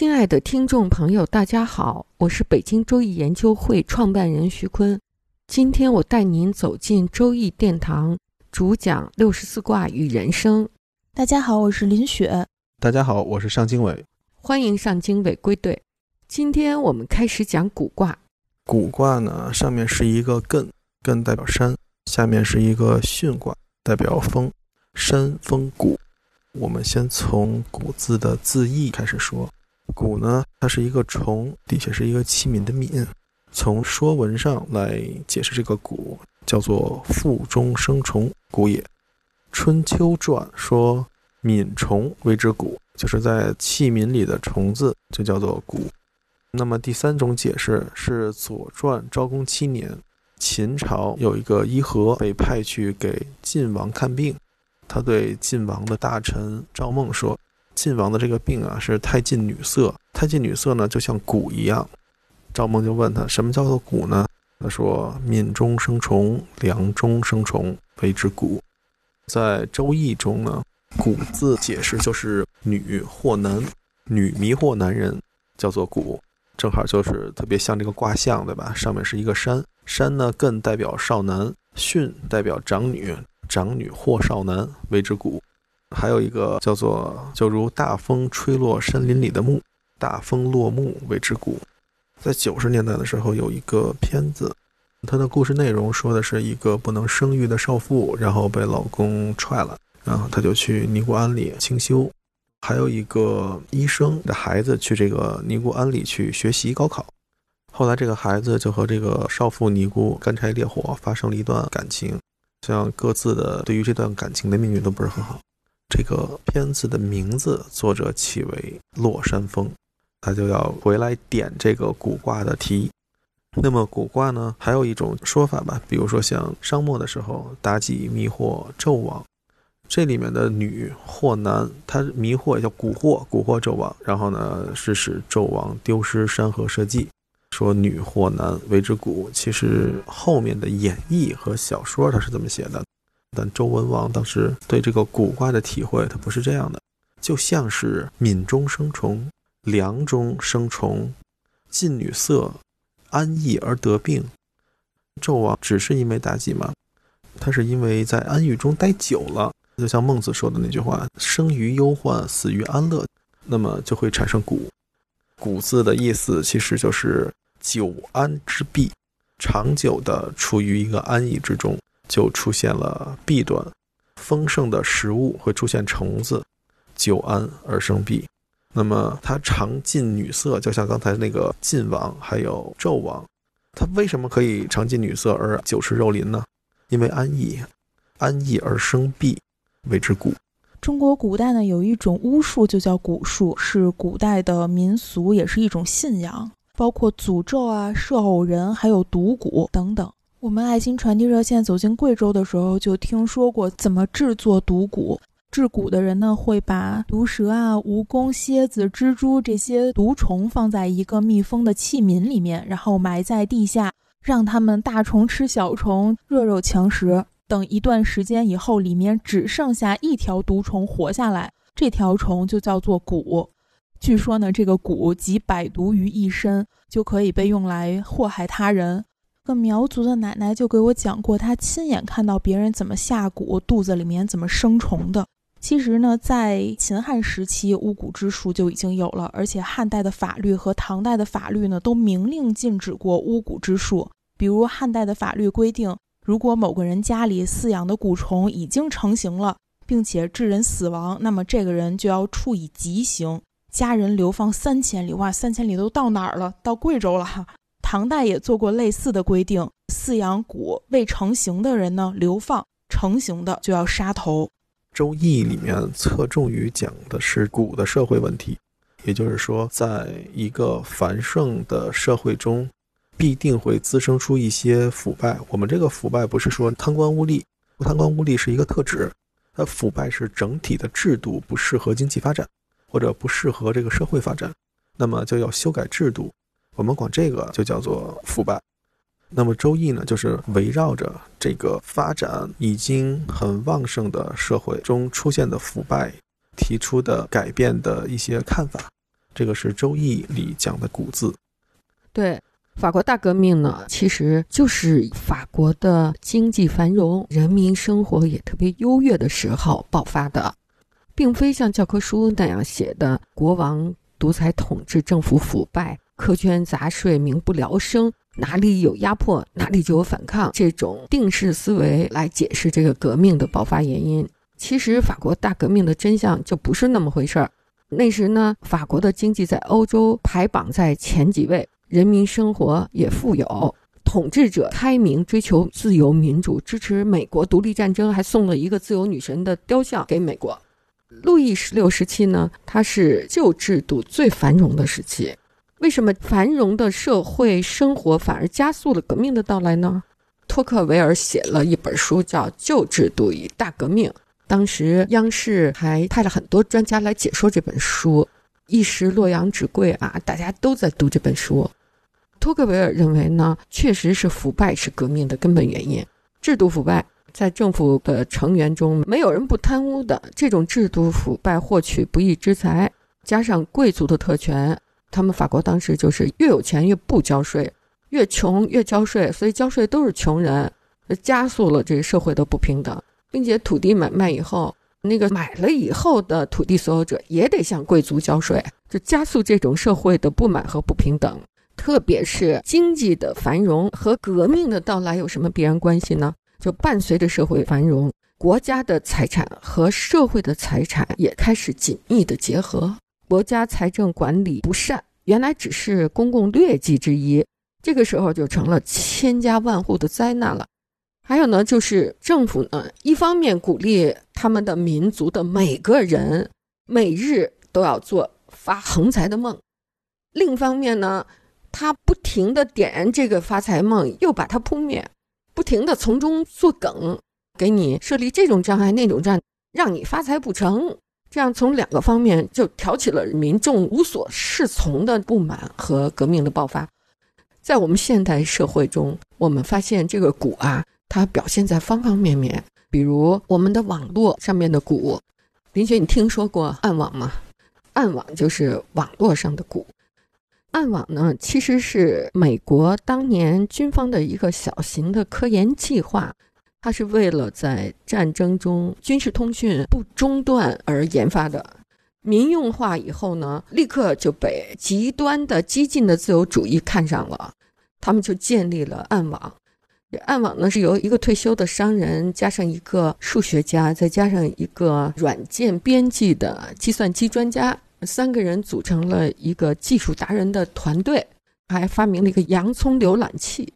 亲爱的听众朋友，大家好，我是北京周易研究会创办人徐坤。今天我带您走进周易殿堂，主讲六十四卦与人生。大家好，我是林雪。大家好，我是尚经纬。欢迎尚经纬归队。今天我们开始讲古卦。古卦呢，上面是一个艮，艮代表山；下面是一个巽卦，代表风，山风谷。我们先从古字的字义开始说。谷呢，它是一个虫，底下是一个器皿的皿。从说文上来解释这个谷，叫做腹中生虫，谷也。春秋传说皿虫为之谷，就是在器皿里的虫子就叫做谷。那么第三种解释是左传昭公七年，秦朝有一个伊和被派去给晋王看病，他对晋王的大臣赵孟说。晋王的这个病啊，是太近女色。太近女色呢，就像蛊一样。赵孟就问他，什么叫做蛊呢？他说：敏中生虫，良中生虫，谓之蛊。在《周易》中呢，蛊字解释就是女惑男，女迷惑男人，叫做蛊。正好就是特别像这个卦象，对吧？上面是一个山，山呢艮代表少男，巽代表长女，长女惑少男，谓之蛊。还有一个叫做“就如大风吹落山林里的木，大风落木为之谷”。在九十年代的时候，有一个片子，它的故事内容说的是一个不能生育的少妇，然后被老公踹了，然后她就去尼姑庵里清修。还有一个医生的孩子去这个尼姑庵里去学习高考，后来这个孩子就和这个少妇尼姑干柴烈火，发生了一段感情，像各自的对于这段感情的命运都不是很好。这个片子的名字，作者起为《落山风》，他就要回来点这个卜卦的题。那么卜卦呢，还有一种说法吧，比如说像商末的时候，妲己迷惑纣王，这里面的女或男，他迷惑也叫蛊惑，蛊惑纣王，然后呢是使纣王丢失山河社稷，说女或男为之蛊。其实后面的演义和小说他是这么写的。但周文王当时对这个古卦的体会，他不是这样的，就像是敏中生虫，良中生虫，近女色，安逸而得病。纣王只是因为妲己吗？他是因为在安逸中待久了，就像孟子说的那句话：“生于忧患，死于安乐”，那么就会产生蛊。蛊字的意思其实就是久安之弊，长久的处于一个安逸之中。就出现了弊端，丰盛的食物会出现虫子，久安而生弊。那么他常近女色，就像刚才那个晋王还有纣王，他为什么可以常近女色而久吃肉林呢？因为安逸，安逸而生弊，谓之蛊。中国古代呢有一种巫术，就叫蛊术，是古代的民俗，也是一种信仰，包括诅咒啊、射偶人，还有毒蛊等等。我们爱心传递热线走进贵州的时候，就听说过怎么制作毒蛊。制蛊的人呢，会把毒蛇啊、蜈蚣、蝎子、蜘蛛这些毒虫放在一个密封的器皿里面，然后埋在地下，让它们大虫吃小虫，弱肉强食。等一段时间以后，里面只剩下一条毒虫活下来，这条虫就叫做蛊。据说呢，这个蛊集百毒于一身，就可以被用来祸害他人。个苗族的奶奶就给我讲过，她亲眼看到别人怎么下蛊，肚子里面怎么生虫的。其实呢，在秦汉时期，巫蛊之术就已经有了，而且汉代的法律和唐代的法律呢，都明令禁止过巫蛊之术。比如汉代的法律规定，如果某个人家里饲养的蛊虫已经成型了，并且致人死亡，那么这个人就要处以极刑，家人流放三千里。哇，三千里都到哪儿了？到贵州了。唐代也做过类似的规定，饲养蛊未成型的人呢，流放；成型的就要杀头。周易》里面侧重于讲的是古的社会问题，也就是说，在一个繁盛的社会中，必定会滋生出一些腐败。我们这个腐败不是说贪官污吏，贪官污吏是一个特指，它腐败是整体的制度不适合经济发展，或者不适合这个社会发展，那么就要修改制度。我们管这个就叫做腐败。那么《周易》呢，就是围绕着这个发展已经很旺盛的社会中出现的腐败，提出的改变的一些看法。这个是《周易》里讲的古字。对，法国大革命呢，其实就是法国的经济繁荣、人民生活也特别优越的时候爆发的，并非像教科书那样写的国王独裁统治、政府腐败、苛捐杂税、民不聊生。哪里有压迫，哪里就有反抗，这种定式思维来解释这个革命的爆发原因。其实，法国大革命的真相就不是那么回事儿。那时呢，法国的经济在欧洲排榜在前几位，人民生活也富有，统治者开明，追求自由民主，支持美国独立战争，还送了一个自由女神的雕像给美国。路易十六时期呢，它是旧制度最繁荣的时期。为什么繁荣的社会生活反而加速了革命的到来呢？托克维尔写了一本书，叫《旧制度与大革命》。当时央视还派了很多专家来解说这本书，一时洛阳纸贵啊，大家都在读这本书。托克维尔认为呢，确实是腐败是革命的根本原因，制度腐败，在政府的成员中没有人不贪污的，这种制度腐败获取不义之财，加上贵族的特权。他们法国当时就是越有钱越不交税，越穷越交税，所以交税都是穷人，加速了这个社会的不平等，并且土地买卖以后，那个买了以后的土地所有者也得向贵族交税，就加速这种社会的不满和不平等。特别是经济的繁荣和革命的到来有什么必然关系呢？就伴随着社会繁荣，国家的财产和社会的财产也开始紧密的结合。国家财政管理不善，原来只是公共劣迹之一，这个时候就成了千家万户的灾难了。还有呢，就是政府呢，一方面鼓励他们的民族的每个人每日都要做发横财的梦，另一方面呢，他不停的点燃这个发财梦，又把它扑灭，不停的从中作梗，给你设立这种障碍那种障，让你发财不成。这样从两个方面就挑起了民众无所适从的不满和革命的爆发。在我们现代社会中，我们发现这个鼓啊，它表现在方方面面。比如我们的网络上面的鼓，林雪，你听说过暗网吗？暗网就是网络上的鼓。暗网呢，其实是美国当年军方的一个小型的科研计划。它是为了在战争中军事通讯不中断而研发的。民用化以后呢，立刻就被极端的激进的自由主义看上了，他们就建立了暗网。暗网呢是由一个退休的商人加上一个数学家，再加上一个软件编辑的计算机专家，三个人组成了一个技术达人的团队，还发明了一个洋葱浏览器。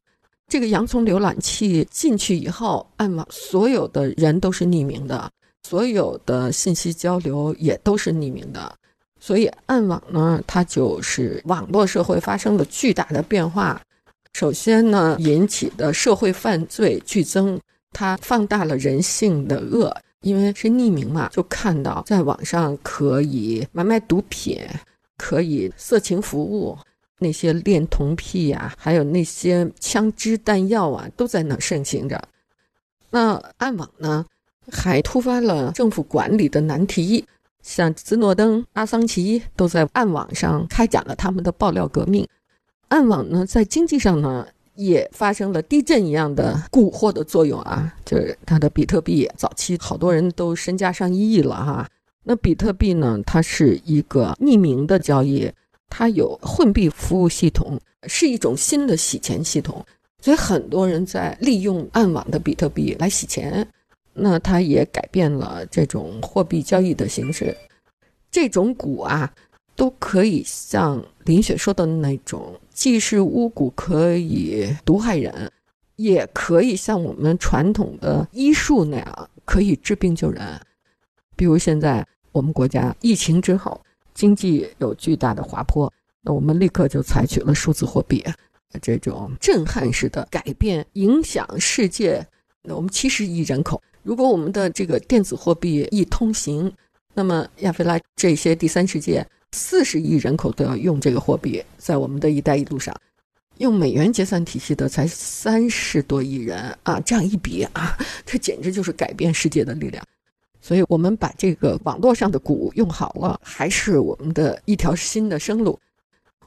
这个洋葱浏览器进去以后，暗网所有的人都是匿名的，所有的信息交流也都是匿名的。所以暗网呢，它就是网络社会发生了巨大的变化。首先呢，引起的社会犯罪剧增，它放大了人性的恶，因为是匿名嘛，就看到在网上可以买卖毒品，可以色情服务。那些恋童癖呀，还有那些枪支弹药啊，都在那盛行着。那暗网呢，还突发了政府管理的难题，像斯诺登、阿桑奇都在暗网上开展了他们的爆料革命。暗网呢，在经济上呢，也发生了地震一样的蛊惑的作用啊，就是它的比特币，早期好多人都身家上亿了哈。那比特币呢，它是一个匿名的交易。它有混币服务系统，是一种新的洗钱系统，所以很多人在利用暗网的比特币来洗钱。那它也改变了这种货币交易的形式。这种股啊，都可以像林雪说的那种，既是巫蛊可以毒害人，也可以像我们传统的医术那样可以治病救人。比如现在我们国家疫情之后，经济有巨大的滑坡，那我们立刻就采取了数字货币，这种震撼式的改变，影响世界。那我们七十亿人口，如果我们的这个电子货币一通行，那么亚非拉这些第三世界四十亿人口都要用这个货币，在我们的一带一路上。用美元结算体系的才三十多亿人啊，这样一比啊，这简直就是改变世界的力量。所以，我们把这个网络上的鼓用好了，还是我们的一条新的生路。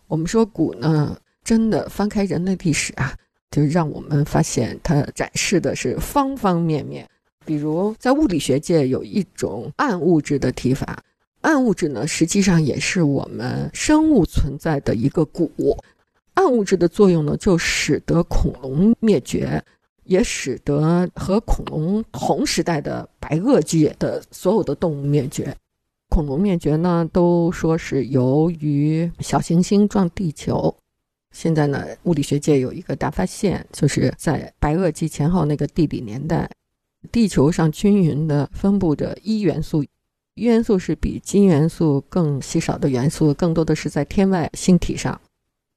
我们说鼓呢，真的翻开人类历史啊，就让我们发现它展示的是方方面面。比如，在物理学界有一种暗物质的提法，暗物质呢，实际上也是我们生物存在的一个鼓。暗物质的作用呢，就使得恐龙灭绝，也使得和恐龙同时代的白垩纪的所有的动物灭绝。恐龙灭绝呢，都说是由于小行星撞地球。现在呢，物理学界有一个大发现，就是在白垩纪前后那个地理年代，地球上均匀的分布着一元素，一元素是比金元素更稀少的元素，更多的是在天外星体上。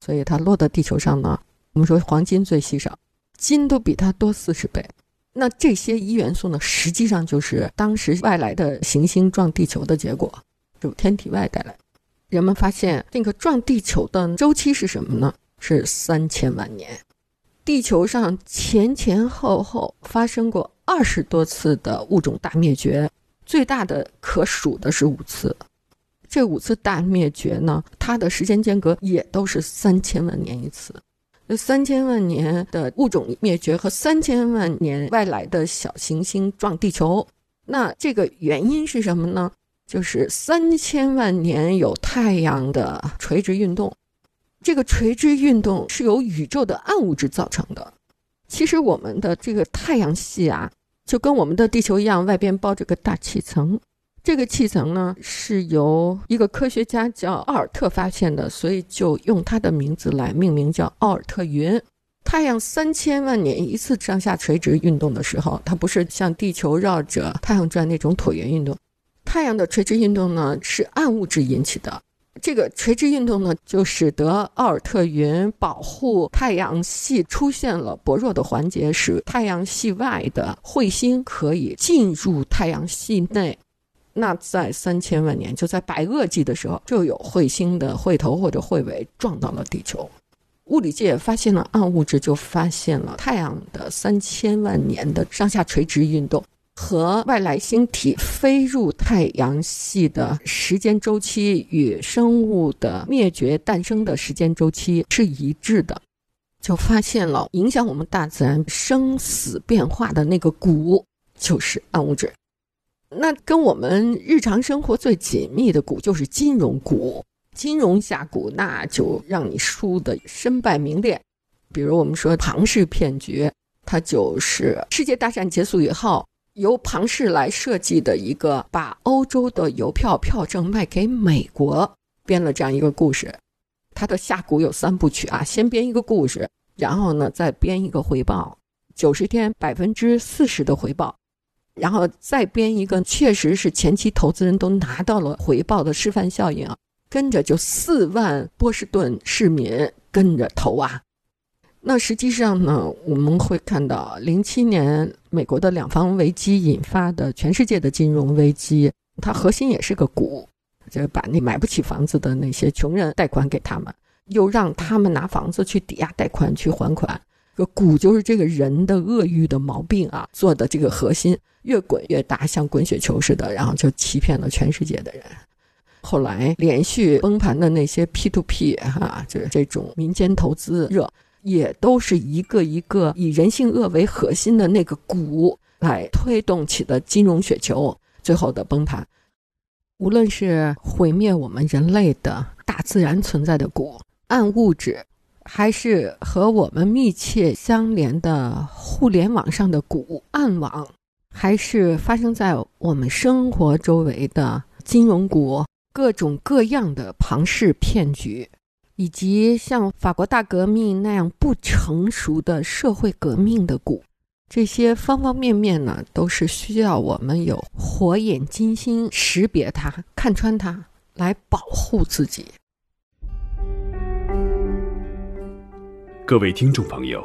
所以它落到地球上呢，我们说黄金最稀少，金都比它多四十倍。那这些一元素呢，实际上就是当时外来的行星撞地球的结果，就天体外带来。人们发现那个撞地球的周期是什么呢？是三千万年。地球上前前后后发生过二十多次的物种大灭绝，最大的可数的是五次。这五次大灭绝呢，它的时间间隔也都是三千万年一次。三千万年的物种灭绝和三千万年外来的小行星撞地球，那这个原因是什么呢？就是三千万年有太阳的垂直运动，这个垂直运动是由宇宙的暗物质造成的。其实我们的这个太阳系啊，就跟我们的地球一样，外边包着个大气层。这个气层呢，是由一个科学家叫奥尔特发现的，所以就用他的名字来命名，叫奥尔特云。太阳三千万年一次上下垂直运动的时候，它不是像地球绕着太阳转那种椭圆运动。太阳的垂直运动呢，是暗物质引起的。这个垂直运动呢，就使得奥尔特云保护太阳系出现了薄弱的环节，使太阳系外的彗星可以进入太阳系内。那在三千万年，就在白垩纪的时候，就有彗星的彗头或者彗尾撞到了地球。物理界发现了暗物质，就发现了太阳的三千万年的上下垂直运动和外来星体飞入太阳系的时间周期与生物的灭绝诞生的时间周期是一致的，就发现了影响我们大自然生死变化的那个谷就是暗物质。那跟我们日常生活最紧密的股就是金融股，金融下股那就让你输的身败名裂。比如我们说庞氏骗局，它就是世界大战结束以后，由庞氏来设计的一个把欧洲的邮票票证卖给美国，编了这样一个故事。它的下股有三部曲啊，先编一个故事，然后呢再编一个回报，九十天百分之四十的回报。然后再编一个，确实是前期投资人都拿到了回报的示范效应啊，跟着就四万波士顿市民跟着投啊。那实际上呢，我们会看到零七年美国的两房危机引发的全世界的金融危机，它核心也是个股，就是把那买不起房子的那些穷人贷款给他们，又让他们拿房子去抵押贷款去还款。这股就是这个人的恶欲的毛病啊，做的这个核心。越滚越大，像滚雪球似的，然后就欺骗了全世界的人。后来连续崩盘的那些 P to P 哈，就是这种民间投资热，也都是一个一个以人性恶为核心的那个股来推动起的金融雪球，最后的崩盘。无论是毁灭我们人类的大自然存在的股暗物质，还是和我们密切相连的互联网上的股暗网。还是发生在我们生活周围的金融股、各种各样的庞氏骗局，以及像法国大革命那样不成熟的社会革命的股，这些方方面面呢，都是需要我们有火眼金睛识别它、看穿它，来保护自己。各位听众朋友，